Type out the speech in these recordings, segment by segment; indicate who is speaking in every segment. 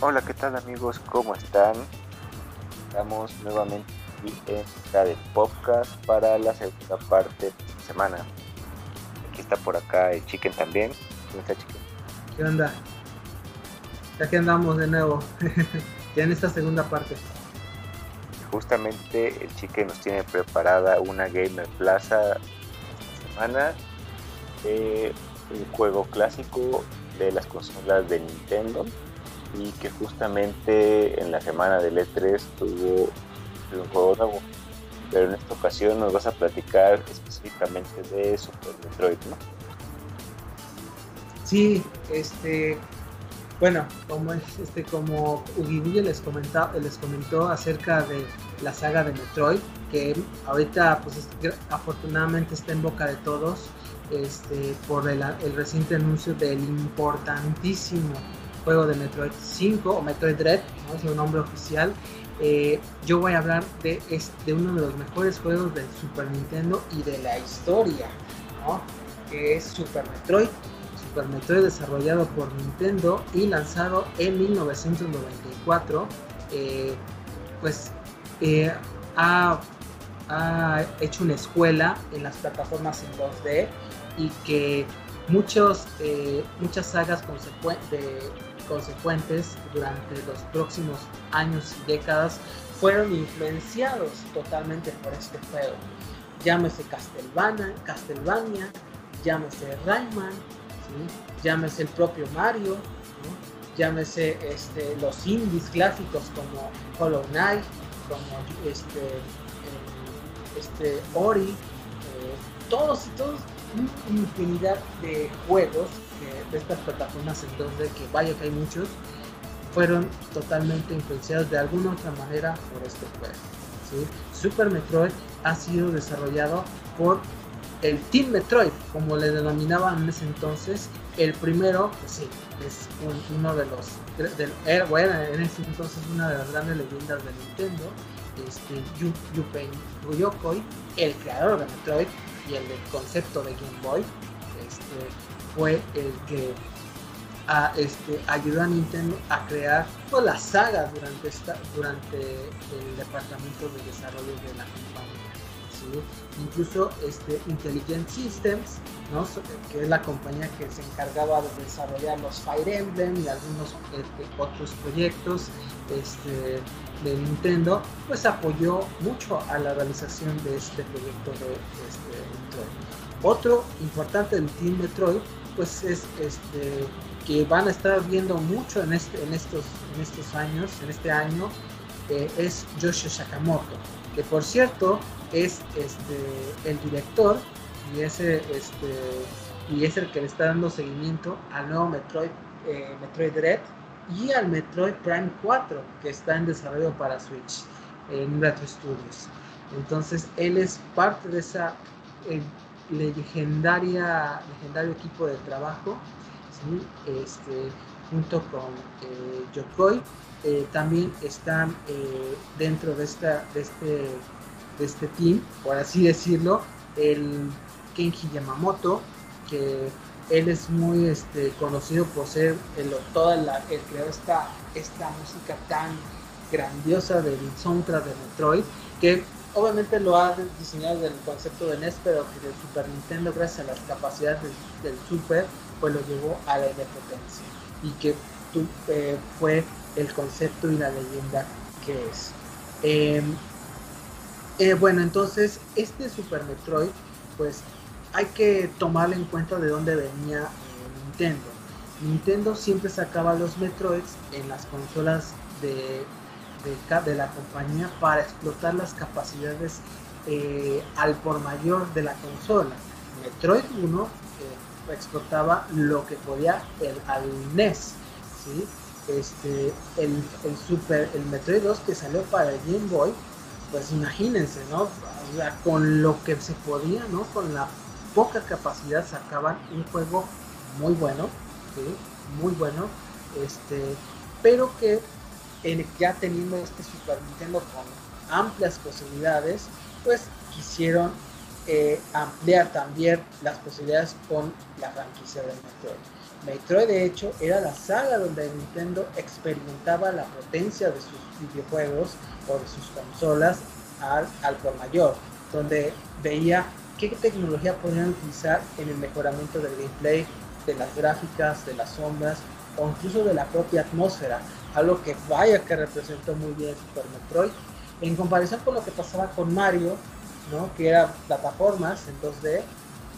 Speaker 1: Hola, ¿qué tal amigos? ¿Cómo están? Estamos nuevamente en de podcast para la segunda parte de la semana. Aquí está por acá el Chicken también. ¿Cómo está Chicken?
Speaker 2: ¿Qué onda? Ya que andamos de nuevo, ya en esta segunda parte.
Speaker 1: Justamente el Chicken nos tiene preparada una Gamer Plaza esta semana. Eh, un juego clásico de las consolas de Nintendo y que justamente en la semana del E3 tuvo un nuevo. Pero en esta ocasión nos vas a platicar específicamente de Super Metroid, ¿no?
Speaker 2: Sí, este, bueno, como este, como les comentó, les comentó acerca de la saga de Metroid, que ahorita, pues, afortunadamente está en boca de todos, este, por el reciente anuncio del importantísimo juego de Metroid 5 o Metroid Dread, ¿no? es el nombre oficial. Eh, yo voy a hablar de, de uno de los mejores juegos del Super Nintendo y de la historia, ¿no? que es Super Metroid. Super Metroid desarrollado por Nintendo y lanzado en 1994, eh, pues eh, ha, ha, hecho una escuela en las plataformas en 2D y que muchos, muchas sagas de, consecuentes durante los próximos años y décadas fueron influenciados totalmente por este juego. Llámese Castlevania, llámese Rayman, llámese el propio Mario, llámese este, los indies clásicos como Hollow Knight, como este, eh, este Ori, eh, todos y todos, infinidad de juegos de estas plataformas en 2D, que vaya que hay muchos, fueron totalmente influenciados de alguna otra manera por este juego. Super Metroid ha sido desarrollado por el Team Metroid, como le denominaban en ese entonces. El primero, pues sí, es uno de los, bueno, en ese entonces una de las grandes leyendas de Nintendo, este, Ryokoi, el creador de Metroid y el concepto de Game Boy. Este, fue el que este, ayudó a Nintendo a crear pues, la saga durante, esta, durante el departamento de desarrollo de la compañía. Incluso este, Intelligent Systems, ¿no? que es la compañía que se encargaba de desarrollar los Fire Emblem y algunos este, otros proyectos este, de Nintendo, pues apoyó mucho a la realización de este proyecto de este, Metroid. Otro importante del Team Metroid pues es este que van a estar viendo mucho en, este, en, estos, en estos años, en este año, eh, es Yoshio Sakamoto, que por cierto es este, el director y, ese, este, y es el que le está dando seguimiento al nuevo Metroid, eh, Metroid Dread y al Metroid Prime 4, que está en desarrollo para Switch en Retro Studios. Entonces él es parte de esa legendaria, legendario equipo de trabajo, este, junto con eh, Yokoi. Eh, también están eh, dentro de, esta, de, este, de este team, por así decirlo, el Kenji Yamamoto, que él es muy este, conocido por ser el, toda la, el creador esta, esta música tan grandiosa del soundtrack de Metroid, que obviamente lo ha diseñado desde el concepto de NES, pero que del Super Nintendo, gracias a las capacidades del, Super, pues lo llevó a la potencia y que eh, fue el concepto y la leyenda que es. Em, eh, bueno, entonces este Super Metroid, pues hay que tomarle en cuenta de dónde venía eh, Nintendo. Nintendo siempre sacaba los Metroids en las consolas de de, la compañía para explotar las capacidades eh, al por mayor de la consola. Metroid 1 eh, explotaba lo que podía el, al NES, ¿sí? este, el, Super, el Metroid 2 que salió para el Game Boy, pues imagínense, ¿no? con lo que se podía, ¿no? Con la poca capacidad sacaban un juego muy bueno, Muy bueno, este, pero que ya teniendo este Super Nintendo con amplias posibilidades, pues quisieron eh, ampliar también las posibilidades con la franquicia de Metroid. Metroid de hecho era la saga donde Nintendo experimentaba la potencia de sus videojuegos o de sus consolas al, al por mayor, donde veía qué tecnología podrían utilizar en el mejoramiento del gameplay, de las gráficas, de las sombras o incluso de la propia atmósfera, algo que vaya que representó muy bien Super Metroid, en comparación con lo que pasaba con Mario, ¿no? que era plataformas en 2D,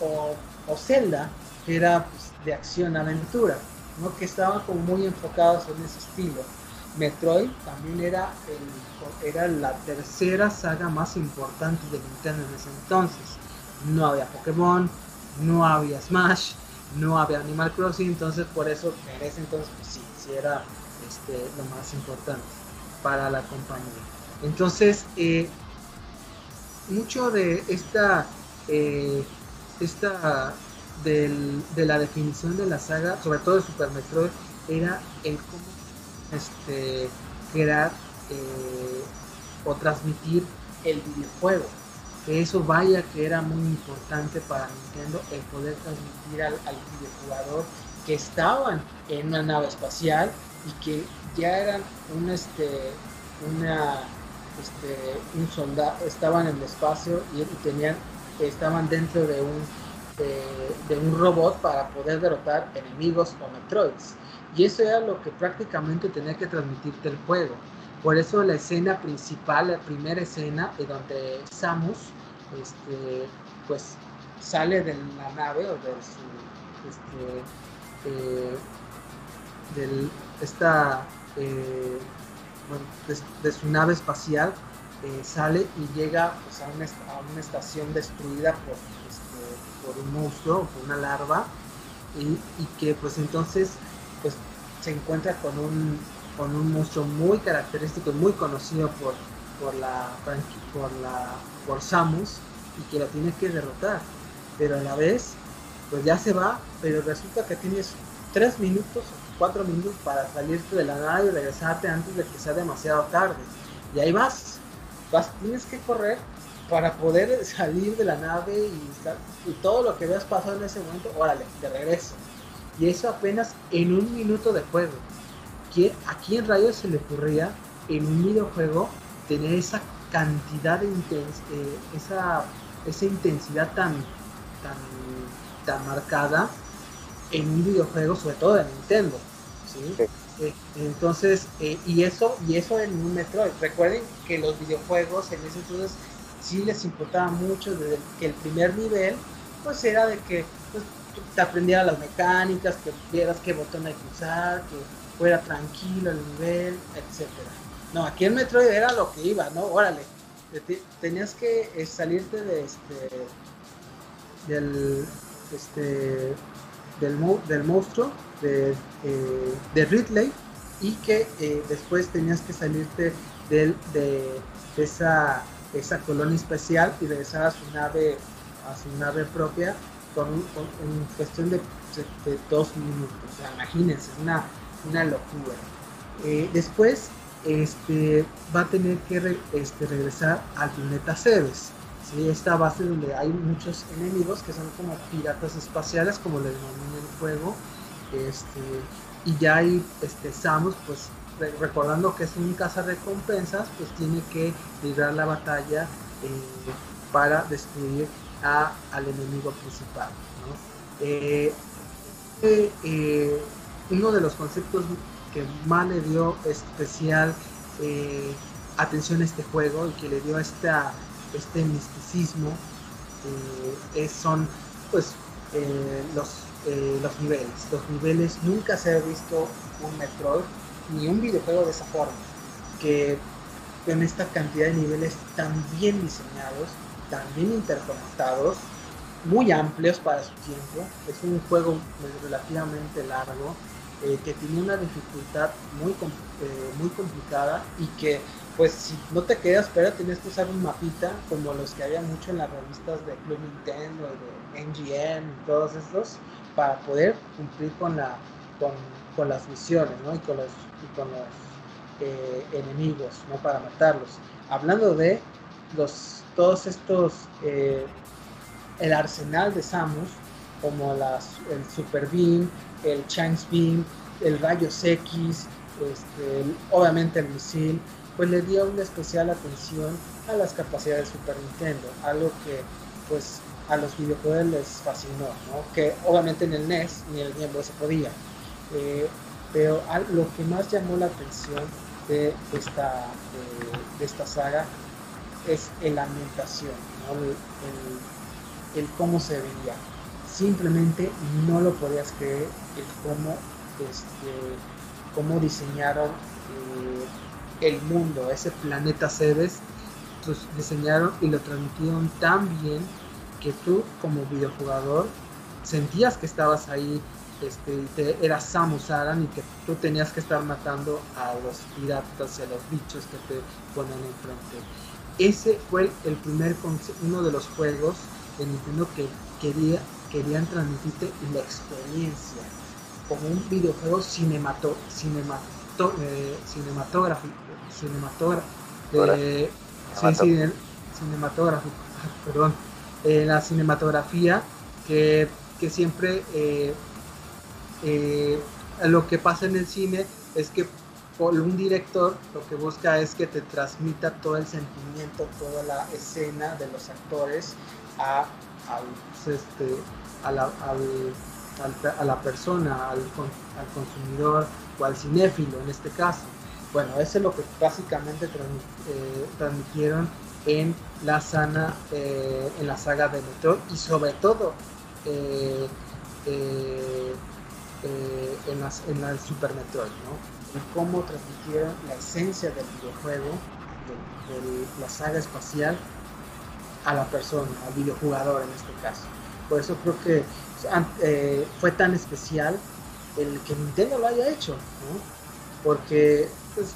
Speaker 2: o, o Zelda, que era pues, de acción-aventura, ¿no? que estaban como muy enfocados en ese estilo. Metroid también era, era la tercera saga más importante de Nintendo en ese entonces. No había Pokémon, no había Smash, no había Animal Crossing, entonces por eso en entonces pues sí era este, lo más importante para la compañía. Entonces, eh, mucho de esta, eh, esta del, de la definición de la saga, sobre todo de Super Metroid, era el cómo este, crear eh, o transmitir el videojuego. Que eso vaya que era muy importante para Nintendo el poder transmitir al, al videojugador que estaban en una nave espacial y que ya eran un este una este un soldado estaban en el espacio y, y tenían estaban dentro de un de, un robot para poder derrotar enemigos o Metroids. Y eso era lo que prácticamente tenía que transmitirte el juego. Por eso la escena principal, la primera escena, de donde Samus, este, pues sale de la nave o de su, este, eh, del, esta, eh, de, su nave espacial, eh, sale y llega pues, a, una, a, una, estación destruida por por un monstruo, por una larva, y, y, que pues entonces pues se encuentra con un, con un monstruo muy característico y muy conocido por, por la por la por Samus y que lo tiene que derrotar pero a la vez pues ya se va pero resulta que tienes tres minutos cuatro minutos para salirte de la nave y regresarte antes de que sea demasiado tarde y ahí vas vas tienes que correr para poder salir de la nave y, y todo lo que veas pasado en ese momento, órale, de regreso. Y eso apenas en un minuto de juego. ¿A quién rayos se le ocurría en un videojuego tener esa cantidad de intens eh, esa, esa intensidad tan, tan, tan marcada en un videojuego, sobre todo de Nintendo? ¿sí? sí. Eh, entonces, eh, y eso y eso en un Metroid. Recuerden que los videojuegos en ese entonces sí les importaba mucho desde que el primer nivel, pues era de que te aprendieras las mecánicas, que vieras qué botón hay que usar, que fuera tranquilo el nivel, etcétera. No, aquí en Metroid era lo que iba, ¿no? Órale, te, tenías que eh, salirte de este del este del, del monstruo de, eh, de Ridley y que eh, después tenías que salirte del, de, de esa esa colonia especial y regresar a su nave a su nave propia con, con en cuestión de, de, dos minutos. O sea, imagínense, es una, una locura. Eh, después este, va a tener que re, este, regresar al planeta Cebes. ¿sí? Esta base donde hay muchos enemigos que son como piratas espaciales, como le denomina el juego. Este, y ya hay este, Samus, pues recordando que es un recompensas pues tiene que librar la batalla eh, para destruir a, al enemigo principal. Eh, eh, uno de los conceptos que más le dio especial eh, atención a este juego y que le dio este misticismo es, son pues los, los niveles. Los niveles nunca se ha visto un Metroid ni un videojuego de esa forma, que con esta cantidad de niveles tan bien diseñados, tan bien interconectados, muy amplios para su tiempo. Es un juego relativamente largo, eh, que tiene una dificultad muy, eh, muy complicada y que pues si no te quedas pero tienes que usar un mapita como los que había mucho en las revistas de Club Nintendo, de NGN y todos estos, para poder cumplir con la con, con las misiones ¿no? y con los y con los eh, enemigos, ¿no? Para matarlos. Hablando de los, todos estos, eh, el arsenal de Samus, como el Super Beam, el Chance Beam, el Rayos X, este, obviamente el misil, pues le dio una especial atención a las capacidades de Super Nintendo, algo que pues a los videojuegos les fascinó, que obviamente en el NES ni el Game Boy se podía. Eh, pero lo que más llamó la atención de esta, de, esta saga es la ambientación, el, cómo se veía. Simplemente no lo podías creer el cómo, este, cómo diseñaron eh, el mundo, ese planeta Cebes, pues, diseñaron y lo transmitieron tan bien que tú como videojugador sentías que estabas ahí este, te, era Samus Aran y que tú tenías que estar matando a los piratas y a los bichos que te ponen enfrente. Ese fue el primer uno de los juegos de Nintendo que quería, querían transmitirte la experiencia. Como un videojuego cinemato, cinemato, eh, cinematográfico, cinematográfico, cinematográfico, perdón, eh, la cinematografía que, que siempre eh, eh, lo que pasa en el cine es que un director lo que busca es que te transmita todo el sentimiento, toda la escena de los actores a, pues, este, a, la, a la persona, al, al, consumidor o al cinéfilo en este caso. Bueno, eso es lo que básicamente eh, transmitieron en la sana, eh, en la saga de Metro y sobre todo eh, en, las, en la Super Metroid, ¿no? En cómo transmitieron la esencia del videojuego, de, la saga espacial, a la persona, al videojugador en este caso. Por eso creo que eh, fue tan especial el que Nintendo lo haya hecho. Porque pues,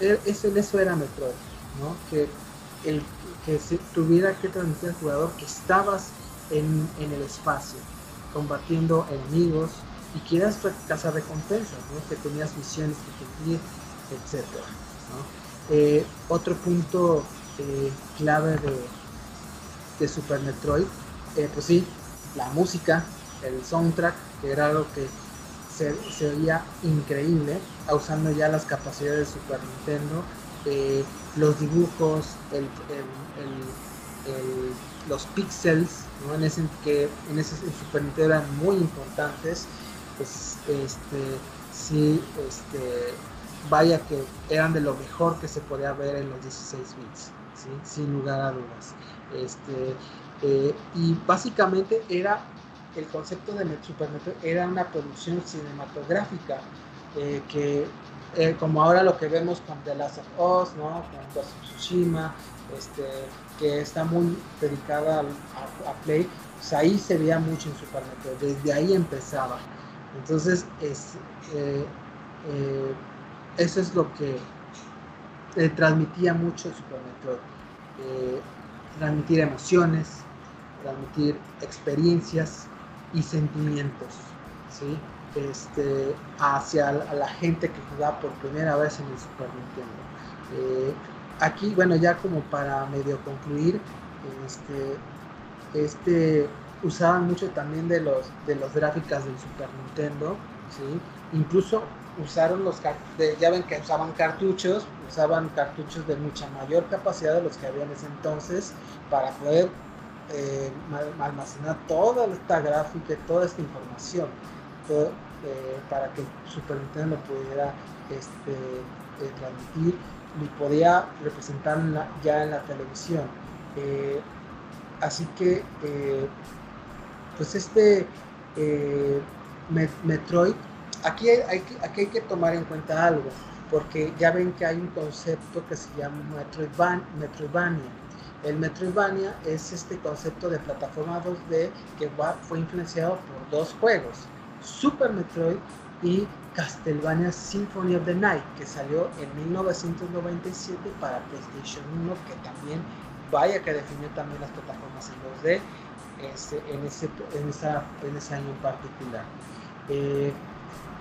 Speaker 2: e, eso era Metroid, ¿no? Que, el, que tuviera que transmitir al jugador que estabas en, en el espacio, combatiendo enemigos, y quieras cazar recompensas, ¿no? que tenías misiones que cumplir, etc. Eh, otro punto eh, clave de, de, Super Metroid, eh, pues sí, la música, el soundtrack, que era algo que se, se oía increíble, usando ya las capacidades de Super Nintendo, los dibujos, los pixels, ¿no? en ese que en ese Super Nintendo eran muy importantes pues este sí este vaya que eran de lo mejor que se podía ver en los 16 bits sin lugar a dudas este eh, y básicamente era el concepto de Super Metroid era una producción cinematográfica eh, que eh, como ahora lo que vemos con The Last of Us, ¿no? con Ghost of Tsushima, este, que está muy dedicada a, Play, pues ahí se veía mucho en Super Metroid, desde ahí empezaba. Entonces, es, eh, eh, eso es lo que eh, transmitía mucho Super Metroid. transmitir emociones, transmitir experiencias y sentimientos, ¿sí? Este, hacia la gente que jugaba por primera vez en el Super Nintendo. aquí, bueno, ya como para medio concluir, este, este usaban mucho también de los de las gráficas del Super Nintendo, ¿sí? Incluso usaron los de, ya ven que usaban cartuchos, usaban cartuchos de mucha mayor capacidad de los que había en ese entonces para poder eh, almacenar toda esta gráfica toda esta información eh, para que Super Nintendo pudiera este, eh, transmitir y podía representar ya en la televisión. así que pues este eh, Metroid, aquí hay, aquí hay que tomar en cuenta algo, porque ya ven que hay un concepto que se llama Metroidvania. El Metroidvania es este concepto de plataforma 2D que fue influenciado por dos juegos, Super Metroid y Castlevania Symphony of the Night, que salió en 1997 para PlayStation 1, que también, vaya que definió también las plataformas en 2D este, en, ese, en, esa, en ese año en particular. Eh,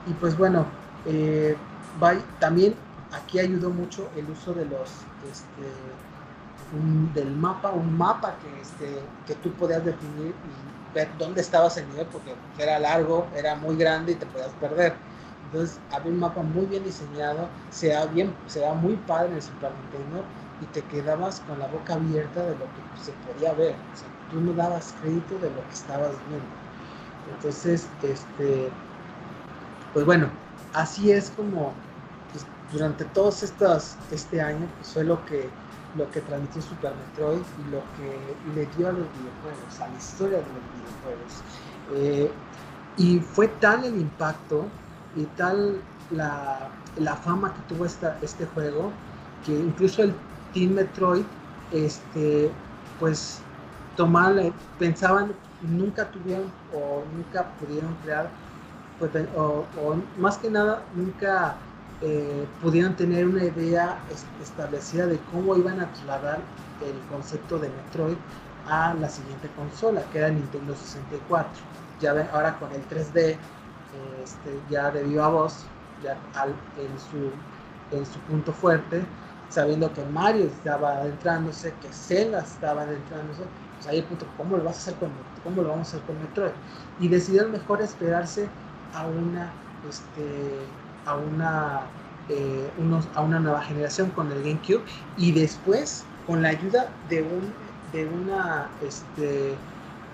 Speaker 2: y pues bueno, eh, también aquí ayudó mucho el uso de los, este, del mapa, un mapa que, este, que tú podías definir y ver dónde estabas el nivel, porque era largo, era muy grande y te podías perder. Entonces había un mapa muy bien diseñado, se da, bien, se da muy padre en el Super y te quedabas con la boca abierta de lo que se podía ver. Tú no dabas crédito de lo que estabas viendo. Entonces, este, pues bueno, así es como pues, durante todos estos, este año pues fue lo que lo que transmitió Super Metroid y lo que le dio a los videojuegos, a la historia de los videojuegos. Eh, y fue tal el impacto y tal la, la fama que tuvo esta, este juego que incluso el Team Metroid, este, pues tomarle, pensaban, nunca tuvieron o nunca pudieron crear, pues, o, más que nada, nunca eh, pudieron tener una idea establecida de cómo iban a trasladar el concepto de Metroid a la siguiente consola, que era Nintendo 64. Ya ahora con el 3D, este, ya de viva voz, ya en, su, en su punto fuerte, sabiendo que Mario estaba adentrándose, que Zelda estaba adentrándose, pues ahí el punto, ¿cómo lo vas a hacer con cómo lo vamos a hacer con Metroid? Y decidieron mejor esperarse a una este a una eh, unos, a una nueva generación con el GameCube y después con la ayuda de un de una este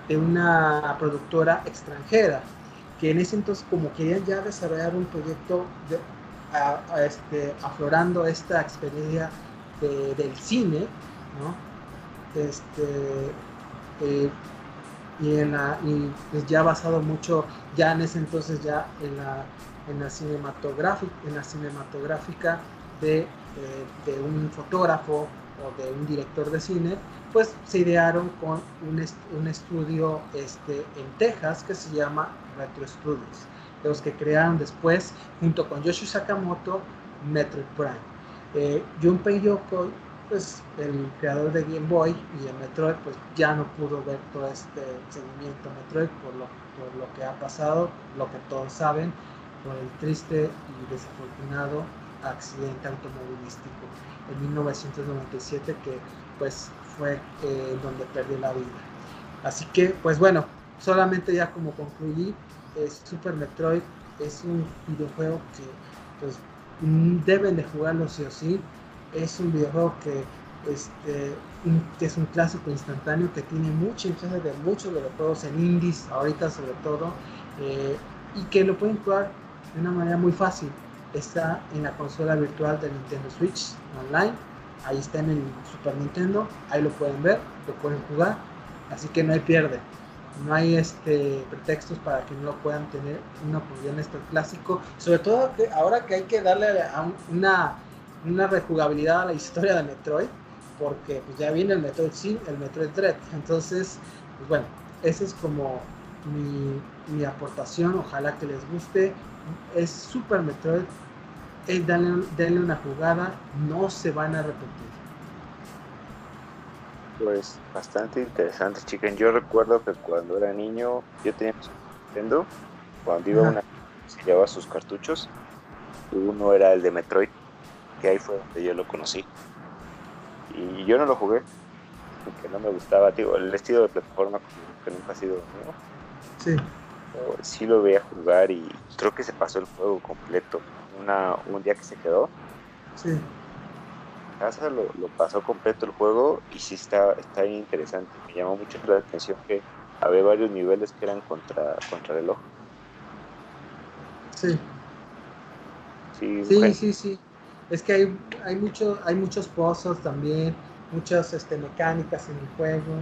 Speaker 2: de una productora extranjera que en ese entonces como querían ya desarrollar un proyecto de, este, aflorando esta experiencia del cine. Este, eh, y, en la, pues ya basado mucho, ya en ese entonces ya en la, en la, cinematográfica, en la cinematográfica de, eh, de un fotógrafo o de un director de cine, pues se idearon con un, un estudio este, en Texas que se llama Retro Studios los que crearon después, junto con Yoshi Sakamoto, Metroid Prime. Eh, Junpei Yoko, pues el creador de Game Boy y el Metroid, pues ya no pudo ver todo este seguimiento Metroid por lo, por lo que ha pasado, lo que todos saben, por el triste y desafortunado accidente automovilístico en 1997 que pues fue eh, donde perdió la vida. Así que pues bueno, solamente ya como concluí, Super Metroid es un videojuego que pues deben de jugarlo sí o sí. Es un videojuego que, este, es un clásico instantáneo que tiene mucha influencia de muchos videojuegos en indies, ahorita sobre todo, eh, y que lo pueden jugar de una manera muy fácil. Está en la consola virtual de Nintendo Switch online, ahí está en el Super Nintendo, ahí lo pueden ver, lo pueden jugar, así que no hay pierde no hay este pretextos para que no lo puedan tener una oportunidad en este clásico, sobre todo que ahora que hay que darle una, una rejugabilidad a la historia de Metroid, porque pues ya viene el Metroid Sin, el Metroid Dread, entonces, pues bueno, esa es como mi, mi aportación, ojalá que les guste, es Super Metroid, es darle, darle una jugada, no se van a repetir
Speaker 1: pues bastante interesante, chicken. Yo recuerdo que cuando era niño, yo tenía Nintendo, cuando iba a una se llevaba sus cartuchos, uno era el de Metroid, que ahí fue donde yo lo conocí. Y yo no lo jugué, porque no me gustaba, digo, el estilo de plataforma que nunca ha sido mío.
Speaker 2: Sí.
Speaker 1: sí lo veía jugar y creo que se pasó el juego completo. Una, un día que se quedó.
Speaker 2: Sí
Speaker 1: casa lo, pasó completo el juego y sí está, está interesante. Me llamó mucho la atención que había varios niveles que eran contra, contra reloj.
Speaker 2: Sí. Sí, sí, sí, Es que hay, hay, mucho, hay muchos pozos también, muchas este, mecánicas en el juego.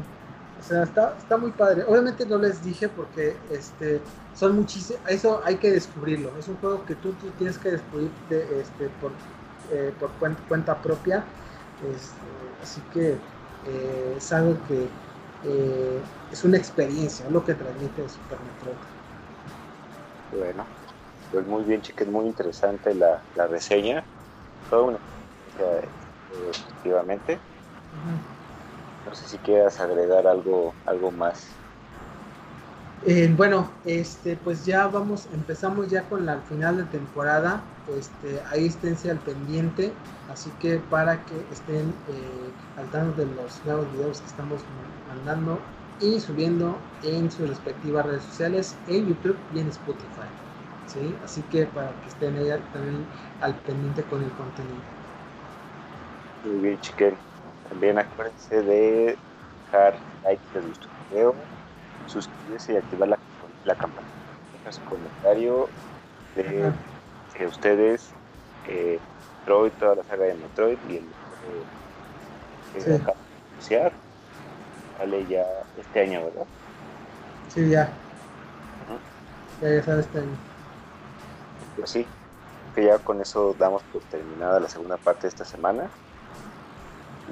Speaker 2: O sea, está, está muy padre. Obviamente no les dije porque este, son muchísimos. Eso hay que descubrirlo. Es un juego que tú, tú tienes que descubrir este, por, eh, por cuenta, propia. Este, así que eh, es algo que eh, es una experiencia, lo que transmite Super Metroid.
Speaker 1: Bueno, pues muy bien, chiques, muy interesante la, la reseña. Toda una efectivamente. No sé si quieras agregar algo, algo más.
Speaker 2: Eh, bueno, este, pues ya vamos, empezamos ya con la final de temporada. Este, ahí esténse al pendiente, así que para que estén eh, al tanto de los nuevos videos que estamos mandando y subiendo en sus respectivas redes sociales, en YouTube y en Spotify. ¿sí? Así que para que estén ahí también al pendiente con el contenido.
Speaker 1: Muy bien, chiquen. También acuérdense de dejar like de nuestro video suscribirse y activar la, la campana. Deja su comentario de que ustedes, eh, Metroid, toda la saga de Metroid y el que sí. acaba de anunciar, sale ya este año, ¿verdad?
Speaker 2: Sí, ya. Uh -huh. Ya, ya sale este año.
Speaker 1: Pues sí, que ya con eso damos por terminada la segunda parte de esta semana.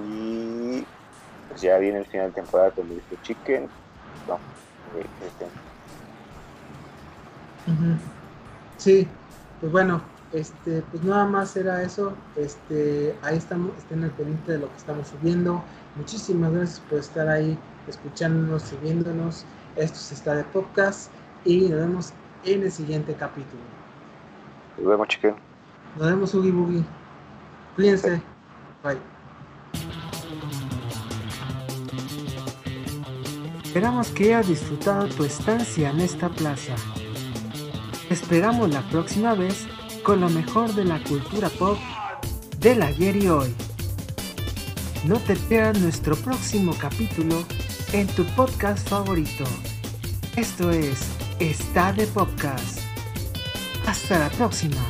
Speaker 1: Y pues ya viene el final de temporada con el Chicken. Vamos este.
Speaker 2: Sí, pues bueno, este, pues nada más era eso. Este, ahí estamos, estén al pendiente de lo que estamos subiendo. Muchísimas gracias por estar ahí, escuchándonos, siguiéndonos. Esto se está de podcast y nos vemos en el siguiente capítulo.
Speaker 1: Nos vemos, chiquen.
Speaker 2: Nos vemos, Ugi Boogie. Cuídense. Bye. Esperamos que hayas disfrutado tu estancia en esta plaza. Esperamos la próxima vez con lo mejor de la cultura pop del ayer y hoy. No te pierdas nuestro próximo capítulo en tu podcast favorito. Esto es Está de Podcast. Hasta la próxima.